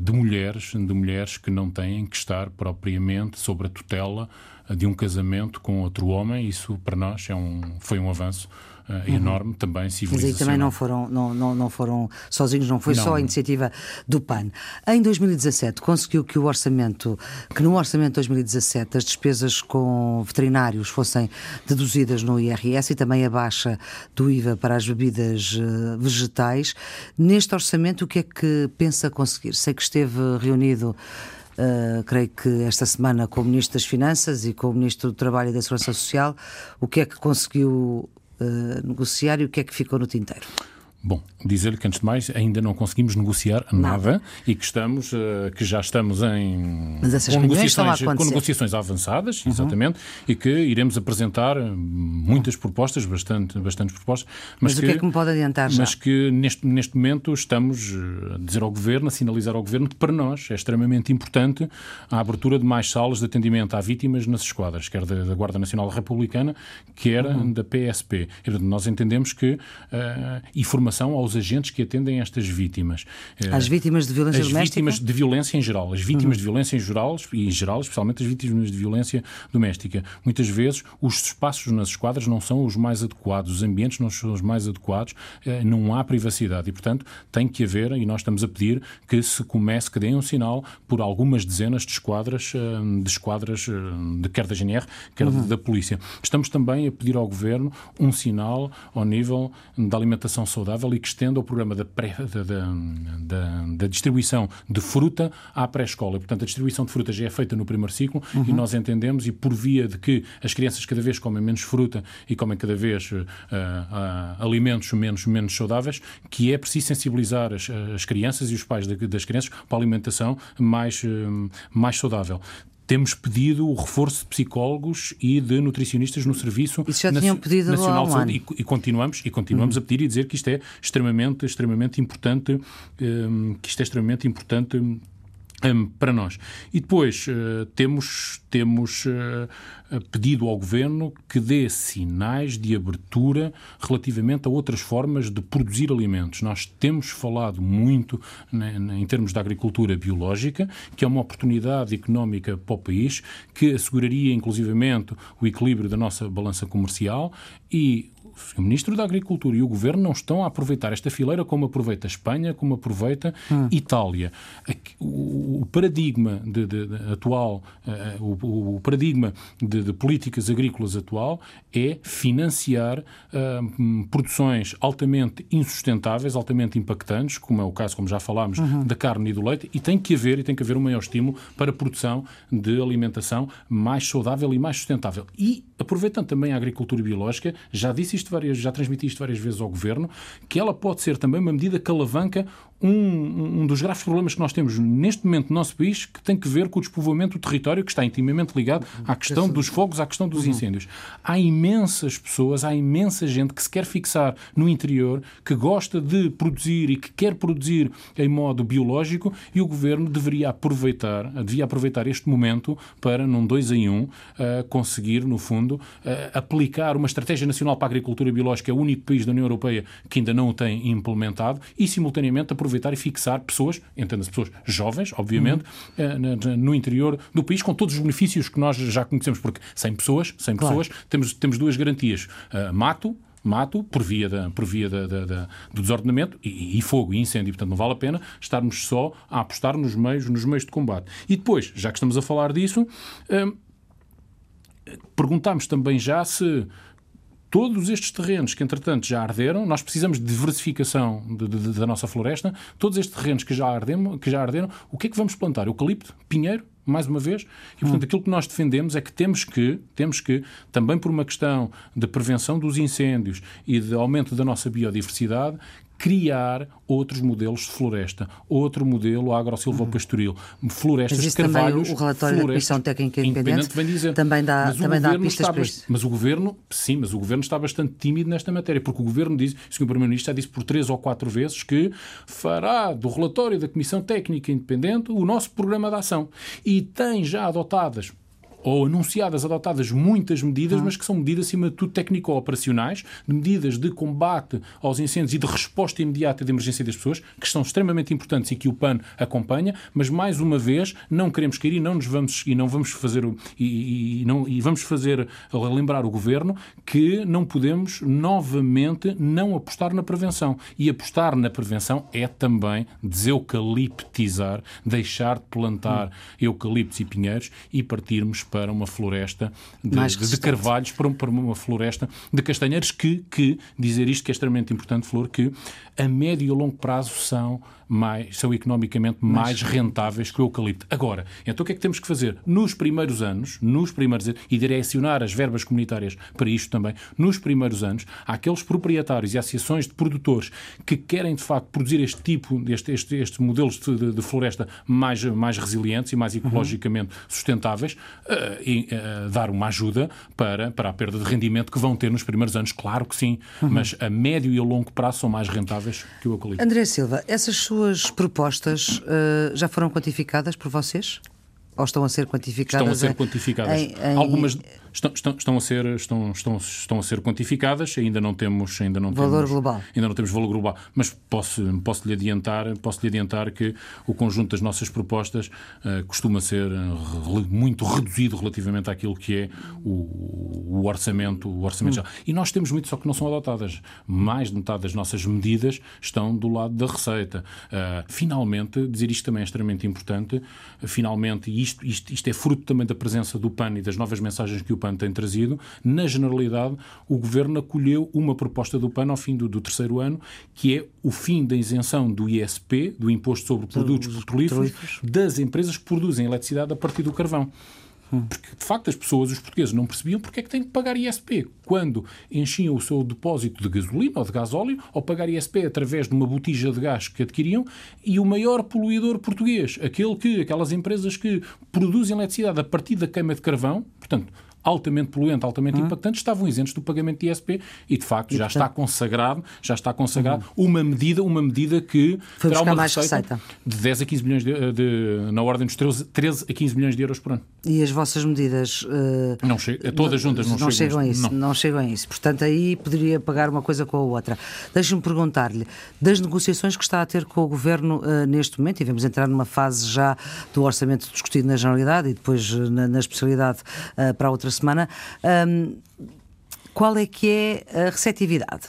de mulheres, de mulheres que não têm que estar propriamente sob a tutela de um casamento com outro homem. Isso para nós é um, foi um avanço uh, enorme, também civilizacional. Mas aí também não foram, não, não, não foram sozinhos, não foi não. só a iniciativa do PAN. Em 2017 conseguiu que o orçamento, que no orçamento de 2017 as despesas com veterinários fossem deduzidas no IRS e também a baixa do IVA para as bebidas uh, vegetais. Neste orçamento, o que é que pensa conseguir? Sei que esteve reunido Uh, creio que esta semana com o Ministro das Finanças e com o Ministro do Trabalho e da Segurança Social, o que é que conseguiu negociar e o que é que ficou no tinteiro? Bom, dizer-lhe que antes de mais ainda não conseguimos negociar nada, nada e que estamos, uh, que já estamos em Mas essas com negociações, com negociações avançadas, uhum. exatamente, e que iremos apresentar muitas propostas, bastante, bastantes propostas. Mas, mas que, o que é que me pode adiantar já? Mas que neste, neste momento estamos a dizer ao Governo, a sinalizar ao Governo que para nós é extremamente importante a abertura de mais salas de atendimento a vítimas nas esquadras, quer da, da Guarda Nacional Republicana, quer uhum. da PSP. E, portanto, nós entendemos que uh, informação formação aos agentes que atendem estas vítimas. As vítimas de violência as doméstica? vítimas de violência em geral. As vítimas uhum. de violência em geral, e em geral, especialmente as vítimas de violência doméstica. Muitas vezes os espaços nas esquadras não são os mais adequados, os ambientes não são os mais adequados, não há privacidade e, portanto, tem que haver, e nós estamos a pedir que se comece, que deem um sinal por algumas dezenas de esquadras, de esquadras de quer da GNR, quer uhum. da polícia. Estamos também a pedir ao Governo um sinal ao nível da alimentação saudável e que estenda o programa da, pré, da, da, da, distribuição de fruta à pré-escola. Portanto, a distribuição de fruta já é feita no primeiro ciclo uhum. e nós entendemos, e por via de que as crianças cada vez comem menos fruta e comem cada vez uh, uh, alimentos menos, menos saudáveis, que é preciso sensibilizar as, as crianças e os pais das crianças para a alimentação mais, uh, mais saudável temos pedido o reforço de psicólogos e de nutricionistas no serviço Isso já tinham pedido nacional de saúde e, e, continuamos e continuamos uhum. a pedir e dizer que isto é extremamente extremamente importante um, que isto é extremamente importante para nós. E depois uh, temos, temos uh, pedido ao Governo que dê sinais de abertura relativamente a outras formas de produzir alimentos. Nós temos falado muito né, em termos da agricultura biológica, que é uma oportunidade económica para o país, que asseguraria inclusivamente o equilíbrio da nossa balança comercial e o Ministro da Agricultura e o Governo não estão a aproveitar esta fileira como aproveita a Espanha, como aproveita hum. Itália. O, paradigma de, de, de atual, uh, o, o, paradigma de, de, políticas agrícolas atual é financiar uh, produções altamente insustentáveis, altamente impactantes, como é o caso, como já falámos, uhum. da carne e do leite, e tem que haver e tem que haver um maior estímulo para a produção de alimentação mais saudável e mais sustentável. E aproveitando também a agricultura biológica, já disse isto várias, já transmiti isto várias vezes ao Governo, que ela pode ser também uma medida que alavanca um, um dos graves problemas que nós temos neste momento no nosso país, que tem que ver com o despovoamento do território, que está intimamente ligado à questão dos fogos, à questão dos uhum. incêndios. Há imensas pessoas, há imensa gente que se quer fixar no interior, que gosta de produzir e que quer produzir em modo biológico, e o Governo deveria aproveitar, devia aproveitar este momento para, num dois em um, uh, conseguir, no fundo, uh, aplicar uma estratégia nacional para a agricultura biológica, é o único país da União Europeia que ainda não o tem implementado, e simultaneamente aproveitar aproveitar e fixar pessoas, entenda-se pessoas jovens, obviamente, uhum. no interior do país, com todos os benefícios que nós já conhecemos, porque sem pessoas, sem claro. pessoas, temos, temos duas garantias. Uh, mato, mato por via, da, por via da, da, da do desordenamento e, e, fogo e incêndio. Portanto, não vale a pena estarmos só a apostar nos meios, nos meios de combate. E depois, já que estamos a falar disso, hum, perguntámos também já se todos estes terrenos que, entretanto, já arderam, nós precisamos de diversificação de, de, da nossa floresta, todos estes terrenos que já, ardemos, que já arderam, o que é que vamos plantar? Eucalipto? Pinheiro? mais uma vez. E, portanto, hum. aquilo que nós defendemos é que temos que, temos que, também por uma questão de prevenção dos incêndios e de aumento da nossa biodiversidade, criar outros modelos de floresta, outro modelo agro-silvopastoril, florestas de carvalhos. Também o relatório da Comissão Técnica Independente, vem dizer. também dá, mas também dá pistas para isto. Mas o Governo, sim, mas o Governo está bastante tímido nesta matéria, porque o Governo diz, o Sr. Primeiro-Ministro já disse por três ou quatro vezes que fará do relatório da Comissão Técnica Independente o nosso programa de ação. E tem já adotadas ou anunciadas, adotadas muitas medidas, mas que são medidas, acima de tudo, técnico-operacionais, medidas de combate aos incêndios e de resposta imediata de emergência das pessoas, que são extremamente importantes e que o PAN acompanha, mas mais uma vez não queremos cair e não nos vamos e não vamos fazer e, e, não, e vamos fazer lembrar o governo que não podemos novamente não apostar na prevenção. E apostar na prevenção é também deseucaliptizar, deixar de plantar hum. eucaliptos e pinheiros e partirmos para uma floresta de, de carvalhos, para, para uma floresta de castanheiros, que, que, dizer isto que é extremamente importante, Flor, que a médio e a longo prazo são, mais, são economicamente mais, rentáveis que o eucalipto. Agora, então o que é que temos que fazer? Nos primeiros anos, nos primeiros anos, e direcionar as verbas comunitárias para isto também, nos primeiros anos, aqueles proprietários e associações de produtores que querem de facto produzir este tipo, este, este, estes modelos de, de, de, floresta mais, mais resilientes e mais ecologicamente uhum. sustentáveis, uh, e, uh, dar uma ajuda para, para a perda de rendimento que vão ter nos primeiros anos, claro que sim, uhum. mas a médio e a longo prazo são mais rentáveis que o eucalipto. André Silva, essas suas propostas uh, já foram quantificadas por vocês? Ou estão a ser quantificadas? Estão a ser quantificadas. Em, em... Algumas, estão, estão, estão, a ser, estão, estão, estão a ser quantificadas, ainda não temos. Ainda não valor temos, global. Ainda não temos valor global. Mas posso, posso, lhe, adiantar, posso lhe adiantar que o conjunto das nossas propostas uh, costuma ser muito reduzido relativamente àquilo que é o, o orçamento, o orçamento hum. E nós temos muito, só que não são adotadas. Mais de metade das nossas medidas estão do lado da receita. Uh, finalmente, dizer isto também é extremamente importante, finalmente, e isto, isto, isto é fruto também da presença do PAN e das novas mensagens que o PAN tem trazido, na generalidade, o Governo acolheu uma proposta do PAN ao fim do, do terceiro ano, que é o fim da isenção do ISP, do Imposto sobre Produtos Petrolíferos, das empresas que produzem eletricidade a partir do carvão. Porque, de facto, as pessoas, os portugueses, não percebiam porque é que têm que pagar ISP quando enchiam o seu depósito de gasolina ou de gasóleo ou pagar ISP através de uma botija de gás que adquiriam e o maior poluidor português, aquele que, aquelas empresas que produzem eletricidade a partir da queima de carvão, portanto, altamente poluente, altamente uhum. impactante, estavam isentos do pagamento de ISP e, de facto, e, já portanto... está consagrado, já está consagrado uhum. uma medida, uma medida que Foi terá uma mais receita, receita, de 10 a 15 milhões de, de, na ordem dos 13, 13, a 15 milhões de euros por ano. E as vossas medidas uh, não chegam, todas juntas não, não chegam, chegam a isso, não. não. chegam a isso. Portanto, aí poderia pagar uma coisa com a outra. Deixe-me perguntar-lhe, das negociações que está a ter com o governo uh, neste momento, e vamos entrar numa fase já do orçamento discutido na generalidade e depois uh, na, na especialidade para a outra semana um, qual é que é a receptividade?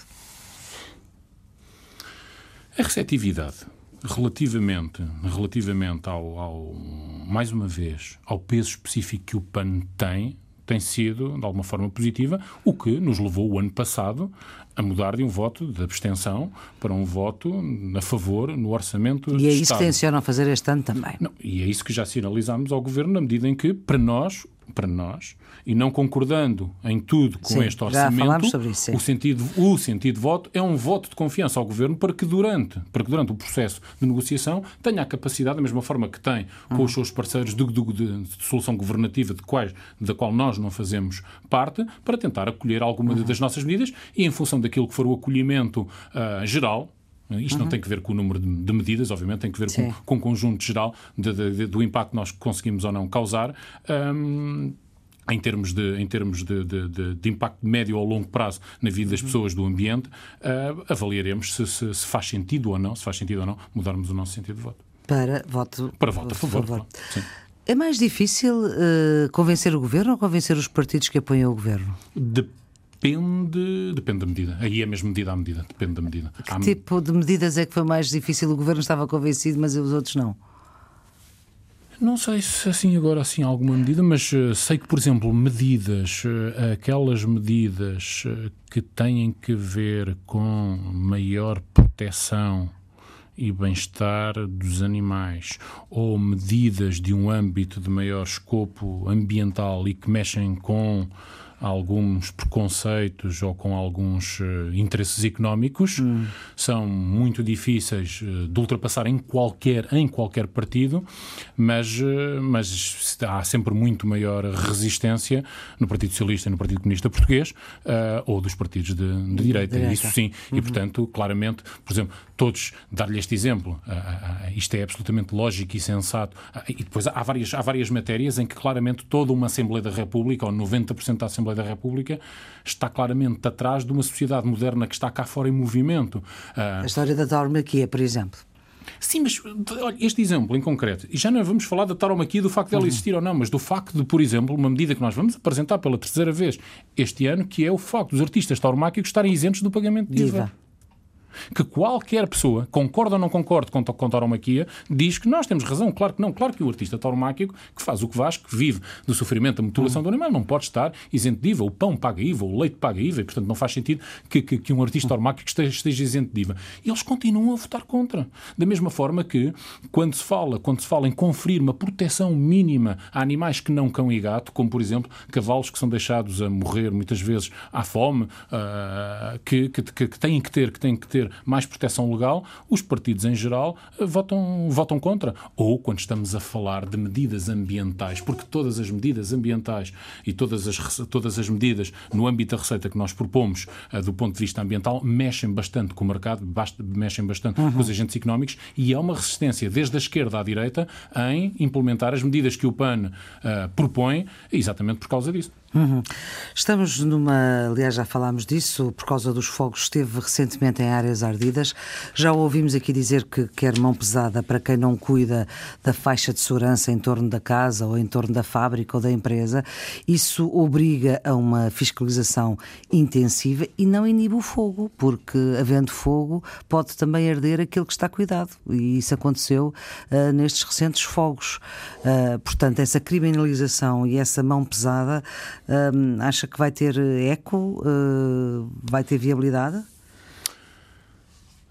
A receptividade, relativamente, relativamente ao, ao, mais uma vez, ao peso específico que o PAN tem, tem sido, de alguma forma, positiva, o que nos levou o ano passado a mudar de um voto de abstenção para um voto a favor no orçamento E é isso que tencionam fazer este ano também. Não, e é isso que já sinalizámos ao Governo, na medida em que, para nós, para nós, e não concordando em tudo com sim, este orçamento, isso, o, sentido, o sentido de voto é um voto de confiança ao Governo para que durante, para que durante o processo de negociação tenha a capacidade, da mesma forma que tem com uhum. os seus parceiros de, de, de, de, solução governativa de quais, da qual nós não fazemos parte, para tentar acolher alguma uhum. das nossas medidas e em função daquilo que for o acolhimento uh, geral, isto uhum. não tem que ver com o número de, de medidas, obviamente, tem que ver com, com, o conjunto geral de, de, do impacto que nós conseguimos ou não causar. Um, em termos, de, em termos de, de, de, impacto médio ou longo prazo na vida das uhum. pessoas, do ambiente, uh, avaliaremos se, se, se, faz sentido ou não, se faz sentido ou não, mudarmos o nosso sentido de voto. Para voto, Para voto a favor. favor. é mais difícil uh, convencer o governo ou convencer os partidos que apoiam o governo? Depende Depende, depende da medida. Aí é mesmo medida à medida. Depende da medida. Que Há... tipo de medidas é que foi mais difícil? O governo estava convencido, mas os outros não? Não sei se assim agora assim alguma medida, mas uh, sei que, por exemplo, medidas, uh, aquelas medidas uh, que têm que ver com maior proteção e bem-estar dos animais ou medidas de um âmbito de maior escopo ambiental e que mexem com alguns preconceitos ou com alguns uh, interesses económicos hum. são muito difíceis uh, de ultrapassar em qualquer em qualquer partido mas uh, mas há sempre muito maior resistência no Partido Socialista e no Partido Comunista Português ou dos partidos de, de direita. direita. isso sim uhum. e portanto claramente por exemplo todos dar-lhe este exemplo isto é absolutamente lógico e sensato e depois há várias há várias matérias em que claramente toda uma Assembleia da República ou 90% da Assembleia da República está claramente atrás de uma sociedade moderna que está cá fora em movimento. Ah, a história da tauromaquia, por exemplo. Sim, mas olha, este exemplo em concreto, e já não vamos falar da tauromaquia do facto dela uhum. existir ou não, mas do facto de, por exemplo, uma medida que nós vamos apresentar pela terceira vez este ano, que é o facto dos artistas tauromáquicos estarem isentos do pagamento de IVA que qualquer pessoa, concorda ou não concorda com, com tauromaquia, diz que nós temos razão. Claro que não. Claro que o artista tauromáquico, que faz o que faz, que vive do sofrimento, da mutilação uhum. do animal, não pode estar isento de IVA. O pão paga IVA, o leite paga IVA, e, portanto, não faz sentido que, que, que um artista tauromáquico esteja, esteja isento de IVA. E eles continuam a votar contra. Da mesma forma que, quando se fala, quando se fala em conferir uma proteção mínima a animais que não cão e gato, como, por exemplo, cavalos que são deixados a morrer muitas vezes à fome, uh, que, que, que, têm que ter, que têm que ter mais proteção legal, os partidos em geral eh, votam, votam contra. Ou quando estamos a falar de medidas ambientais, porque todas as medidas ambientais e todas as, todas as medidas no âmbito da receita que nós propomos uh, do ponto de vista ambiental mexem bastante com o mercado, mexem bastante uhum. com os agentes económicos e há uma resistência desde a esquerda à direita em implementar as medidas que o PAN uh, propõe exatamente por causa disso. Uhum. Estamos numa, aliás, já falámos disso, por causa dos fogos, esteve recentemente em áreas ardidas. Já ouvimos aqui dizer que quer mão pesada para quem não cuida da faixa de segurança em torno da casa ou em torno da fábrica ou da empresa. Isso obriga a uma fiscalização intensiva e não inibe o fogo, porque havendo fogo pode também arder aquilo que está cuidado. E isso aconteceu uh, nestes recentes fogos. Uh, portanto, essa criminalização e essa mão pesada Uh, acha que vai ter eco? Uh, vai ter viabilidade?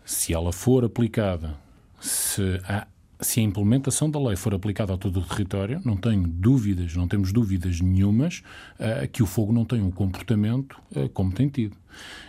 Se ela for aplicada, se a, se a implementação da lei for aplicada a todo o território, não tenho dúvidas, não temos dúvidas nenhumas uh, que o fogo não tem um comportamento uh, como tem tido.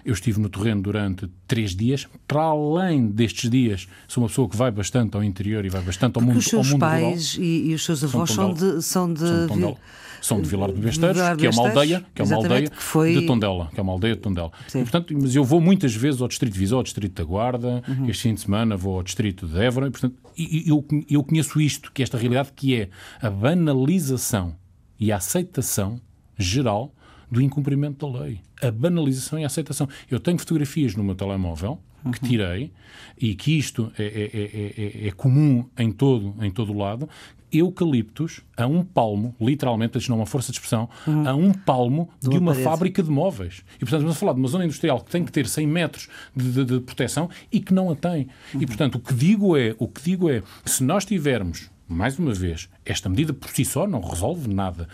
Eu estive no terreno durante três dias. Para além destes dias, sou uma pessoa que vai bastante ao interior e vai bastante ao Porque mundo os seus mundo pais e, e, os seus avós são, de, são de, são de são de Vilar de Besteiros, que é uma aldeia, que é uma aldeia foi... de Tondela, que é uma aldeia de Tondela. E, portanto, mas eu vou muitas vezes ao Distrito de Viseu, ao Distrito da Guarda, uhum. este fim de semana vou ao Distrito de Évora, e, portanto, eu, eu conheço isto, que é esta realidade, que é a banalização e a aceitação geral do incumprimento da lei. A banalização e a aceitação. Eu tenho fotografias no meu telemóvel que tirei e que isto é, é, é, é, comum em todo em todo lado eucaliptos a um palmo, literalmente, isto não é uma força de expressão, uhum. a um palmo de uma parede. fábrica de móveis. E, portanto, estamos a falar de uma zona industrial que tem que ter 100 metros de, de, de proteção e que não a tem. Uhum. E, portanto, o que digo é, o que digo é, se nós tivermos mais uma vez, esta medida por si só não resolve nada.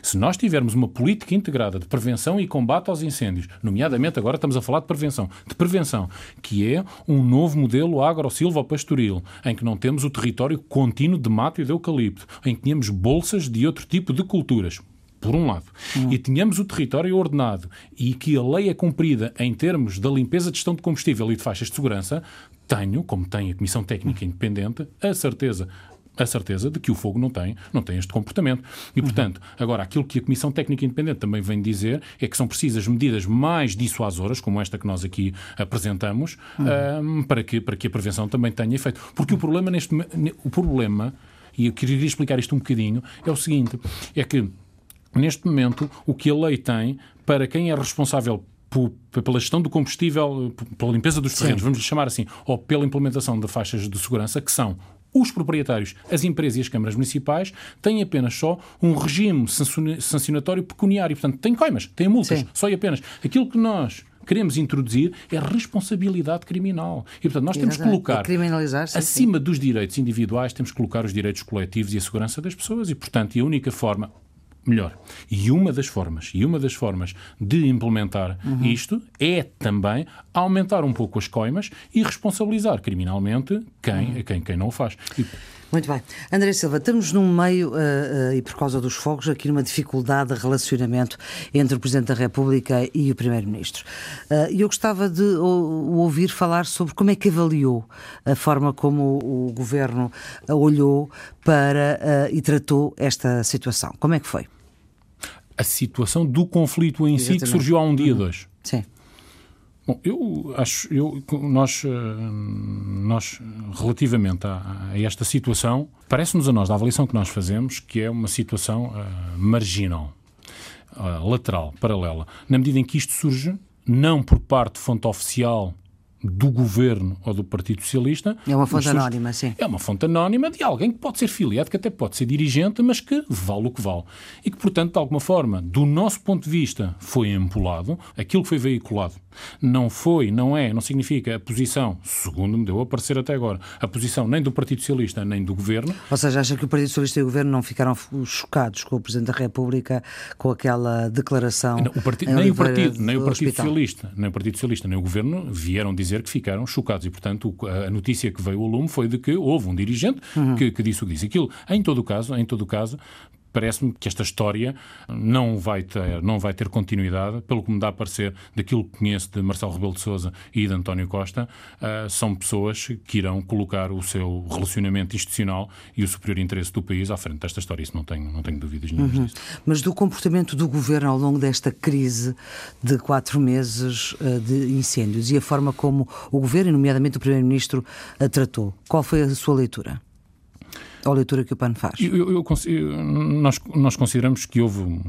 Se nós tivermos uma política integrada de prevenção e combate aos incêndios, nomeadamente agora estamos a falar de prevenção, de prevenção, que é um novo modelo agro-silvo-pastoril, em que não temos o território contínuo de mato e de eucalipto, em que tínhamos bolsas de outro tipo de culturas, por um lado, hum. e tenhamos o território ordenado e que a lei é cumprida em termos da limpeza de gestão de combustível e de faixas de segurança, tenho, como tem a Comissão Técnica Independente, a certeza a certeza de que o fogo não tem, não tem este comportamento. E, uhum. portanto, agora, aquilo que a Comissão Técnica Independente também vem dizer é que são precisas medidas mais dissuasoras, como esta que nós aqui apresentamos, uhum. um, para, que, para que a prevenção também tenha efeito. Porque uhum. o problema neste o problema, e eu queria explicar isto um bocadinho, é o seguinte, é que neste momento o que a lei tem para quem é responsável pela gestão do combustível, pela limpeza dos terrenos, Sim. vamos chamar assim, ou pela implementação de faixas de segurança, que são os proprietários, as empresas e as câmaras municipais têm apenas só um regime sancionatório pecuniário. Portanto, têm coimas, têm multas, Sim. só e apenas. Aquilo que nós queremos introduzir é responsabilidade criminal. E, portanto, nós temos que colocar, acima dos direitos individuais, temos que colocar os direitos coletivos e a segurança das pessoas. E, portanto, a única forma melhor. E uma das formas, e uma das formas de implementar uhum. isto é também aumentar um pouco as coimas e responsabilizar criminalmente quem, uhum. quem, quem não o faz. E, muito bem. André Silva, estamos num meio, uh, uh, e por causa dos fogos, aqui numa dificuldade de relacionamento entre o Presidente da República e o Primeiro-Ministro. E uh, eu gostava de o, ouvir falar sobre como é que avaliou a forma como o, o Governo olhou para e tratou esta situação. Como é que foi? A situação do conflito em Exatamente. si que surgiu há um dia, uhum. dois. Sim. Bom, eu acho, eu, nós, eh, nós relativamente a, a esta situação, parece-nos a nós, da avaliação que nós fazemos, que é uma situação uh, marginal, uh, lateral, paralela, na medida em que isto surge não por parte de fonte oficial do governo ou do Partido Socialista. É uma fonte anónima, sim. É uma fonte anónima de alguém que pode ser filiado, que até pode ser dirigente, mas que vale o que vale. E que, portanto, de alguma forma, do nosso ponto de vista, foi empolado, aquilo que foi veiculado não foi, não é, não significa a posição, segundo me deu a parecer até agora, a posição nem do Partido Socialista nem do Governo. Ou seja, acha que o Partido Socialista e o Governo não ficaram chocados com o Presidente da República, com aquela declaração? Não, o partido, nem, o partido, nem o Partido Socialista, nem o Partido Socialista, nem o Governo vieram dizer dizer que ficaram chocados. E, portanto, a notícia que veio ao lume foi de que houve um dirigente uhum. que, que disse o que disse. Aquilo, em todo o caso, em todo o caso, parece-me que esta história não vai, ter, não vai ter continuidade, pelo que me dá a parecer daquilo que conheço de Marcelo Rebelo de Sousa e de António Costa, uh, são pessoas que irão colocar o seu relacionamento institucional e o superior interesse do país à frente desta história. Isso não tenho, não tenho dúvidas nenhuma uhum. disso. Mas do comportamento do governo ao longo desta crise de quatro meses uh, de incêndios e a forma como o governo, nomeadamente o primeiro-ministro, a tratou, qual foi a sua leitura? A leitura que o PAN faz? Eu, eu, eu, nós, nós consideramos que houve um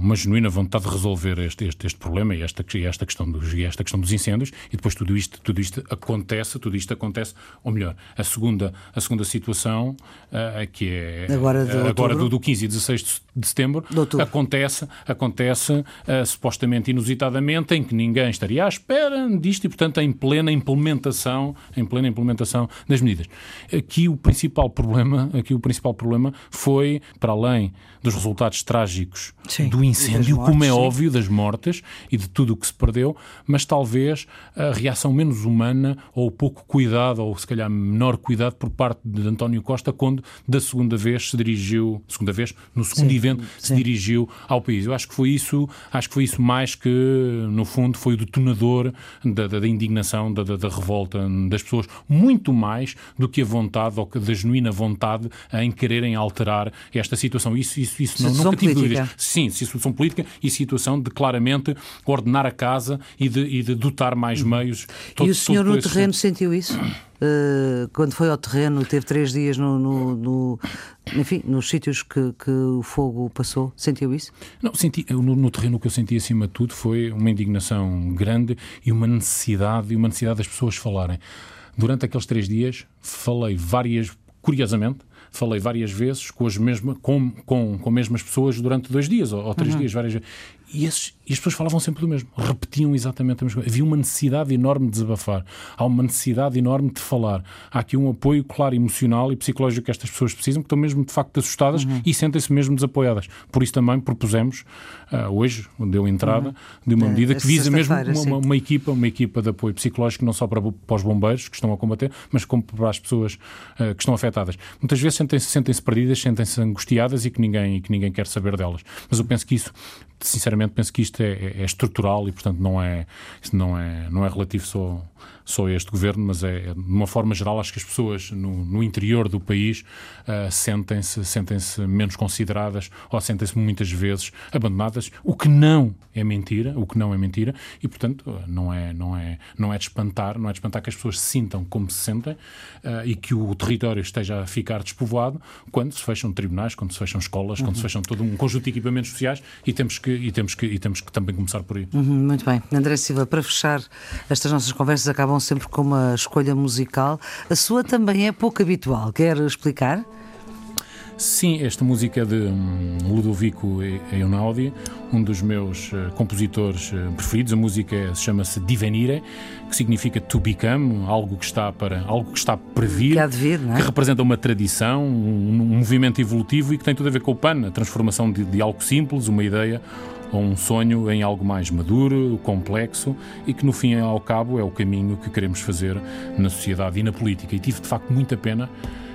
uma genuína vontade de resolver este, este, este problema e esta, esta, questão dos, e esta questão dos incêndios, e depois tudo isto, tudo isto acontece, tudo isto acontece, ou melhor, a segunda, a segunda situação, uh, que é agora, de agora do, do 15 e 16 de setembro, acontece, acontece uh, supostamente inusitadamente, em que ninguém estaria à espera disto e, portanto, em plena implementação, em plena implementação das medidas. Aqui o principal problema, aqui o principal problema foi, para além dos resultados trágicos sim, do incêndio, mortes, como é sim. óbvio, das mortes e de tudo o que se perdeu, mas talvez a reação menos humana ou o pouco cuidado, ou se calhar menor cuidado por parte de António Costa, quando da segunda vez se dirigiu, segunda vez, no segundo sim, evento, se dirigiu ao país. Eu acho que foi isso, acho que foi isso mais que, no fundo, foi o detonador da, da, da indignação, da, da, da, revolta das pessoas, muito mais do que a vontade ou da genuína vontade em quererem alterar esta situação. Isso, isso, isso não, nunca tive dúvidas. Sim, situação política e situação de claramente ordenar a casa e de, e de dotar mais meios. Todo, e o senhor no terreno sentiu isso? Uh, quando foi ao terreno, teve três dias no, no, no enfim, nos sítios que, que, o fogo passou, sentiu isso? Não, senti, no, no, terreno o que eu senti acima de tudo foi uma indignação grande e uma necessidade, e uma necessidade das pessoas falarem. Durante aqueles três dias falei várias, curiosamente, falei várias vezes com as, mesmas, com, com, com mesmas pessoas durante dois dias ou, ou três uhum. dias, várias vezes. E, esses, e, as pessoas falavam sempre do mesmo, repetiam exatamente a mesma coisa. Havia uma necessidade enorme de desabafar, há uma necessidade enorme de falar. Há aqui um apoio, claro, emocional e psicológico que estas pessoas precisam, que estão mesmo de facto assustadas uhum. e sentem-se mesmo desapoiadas. Por isso também propusemos, uh, hoje, deu entrada, uhum. de uma medida que visa mesmo uma, uma, uma, equipa, uma equipa de apoio psicológico, não só para, para os bombeiros que estão a combater, mas como para as pessoas uh, que estão afetadas. Muitas vezes sentem-se sentem perdidas, sentem-se angustiadas e que, ninguém, e que ninguém quer saber delas. Mas eu penso que isso, sinceramente, penso que isto é, é, é estrutural e, portanto, não é, não é, não é relativo só só este governo, mas é, é, de uma forma geral, acho que as pessoas no, no interior do país uh, sentem-se sentem -se menos consideradas ou sentem-se muitas vezes abandonadas, o que não é mentira, o que não é mentira, e portanto não é, não é, não é de espantar, não é de espantar que as pessoas se sintam como se sentem uh, e que o território esteja a ficar despovoado quando se fecham tribunais, quando se fecham escolas, uhum. quando se uhum. fecham todo um conjunto de equipamentos sociais e temos que, e temos que, e temos que também começar por aí. Uhum, muito bem. André Silva, para fechar estas nossas conversas acabam sempre com uma escolha musical. A sua também é pouco habitual. Quer explicar? Sim, esta música é de hum, Ludovico Einaudi, um dos meus uh, compositores uh, preferidos. A música chama-se Divenire, que significa to become, algo que está para algo que está para vir, que, vir, é? que representa uma tradição, um, um, movimento evolutivo e que tem tudo a ver com o PAN, a transformação de, de algo simples, uma ideia ou um sonho em algo mais maduro, complexo e que no fim e ao cabo é o caminho que queremos fazer na sociedade e na política. E tive de facto muita pena.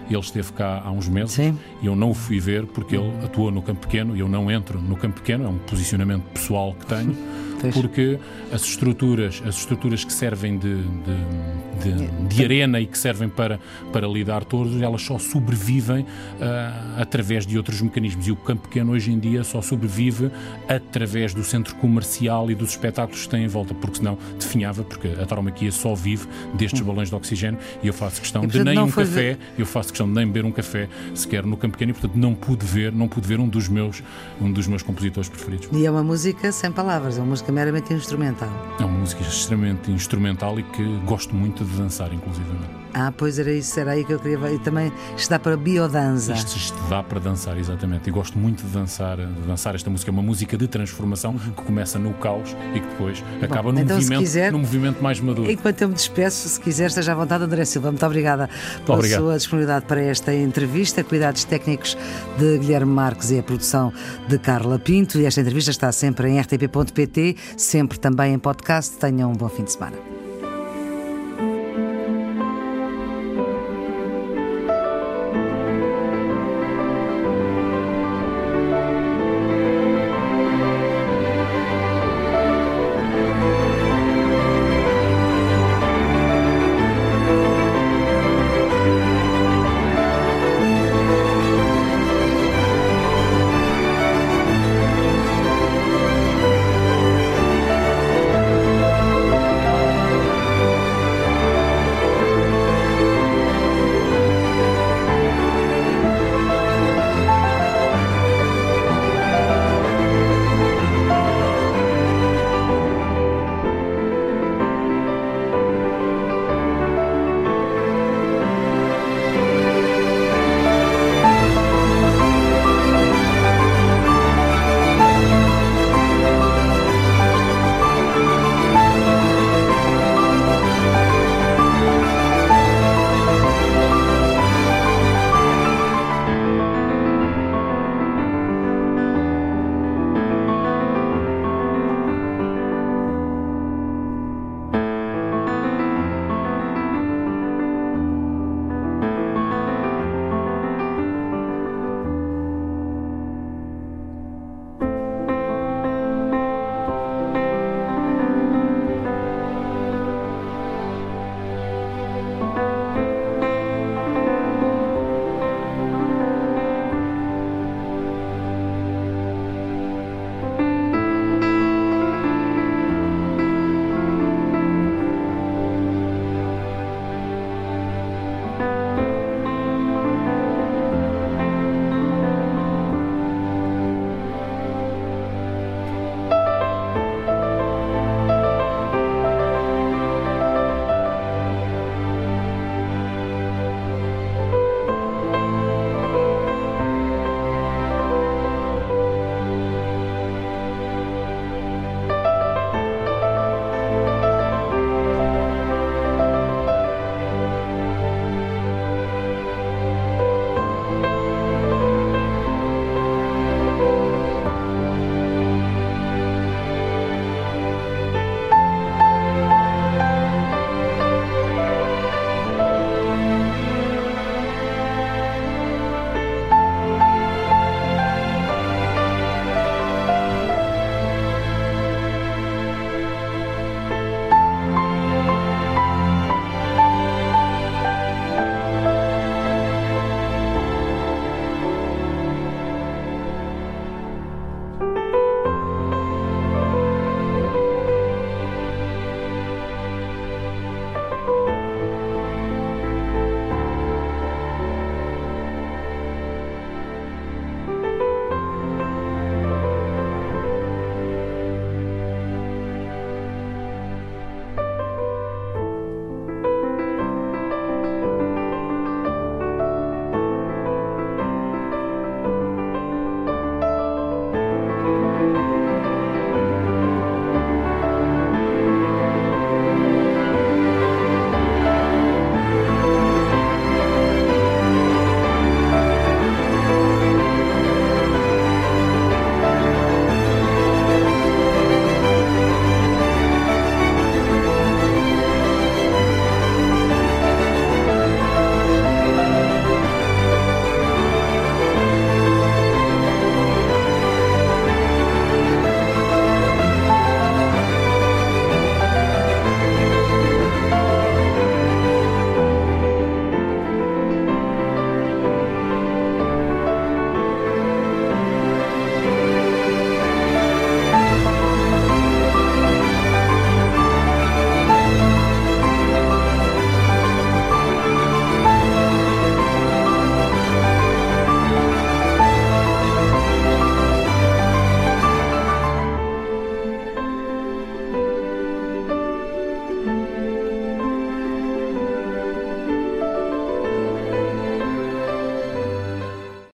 Ele esteve cá há uns meses Sim. e eu não o fui ver porque ele atuou no campo pequeno e eu não entro no campo pequeno, é um posicionamento pessoal que tenho. porque as estruturas, as estruturas que servem de, de, de, de, arena e que servem para, para lidar todos, elas só sobrevivem uh, através de outros mecanismos. E o campo pequeno hoje em dia só sobrevive através do centro comercial e dos espetáculos que tem em volta, porque senão definhava, porque a tauromaquia só vive destes hum. balões de oxigênio e eu faço questão e, portanto, de nem um café, eu faço questão de nem beber um café sequer no campo pequeno e portanto não pude ver, não pude ver um dos meus, um dos meus compositores preferidos. E é uma música sem palavras, é uma música meramente instrumental. É uma música extremamente instrumental e que gosto muito de dançar, inclusive. Ah, pois era isso, era aí que eu queria ver. E também isto dá para biodança. Isto, isto dá para dançar, exatamente. E gosto muito de dançar, de dançar esta música. É uma música de transformação que começa no caos e que depois Bom, acaba num, então, movimento, quiser, num movimento mais maduro. Enquanto eu me despeço, se quiser, esteja à vontade, André Silva. Muito obrigada muito pela obrigado. sua disponibilidade para esta entrevista. Cuidados técnicos de Guilherme Marques e a produção de Carla Pinto. E esta entrevista está sempre em rtp.pt, sempre também em podcast. Tenham um bom fim de semana.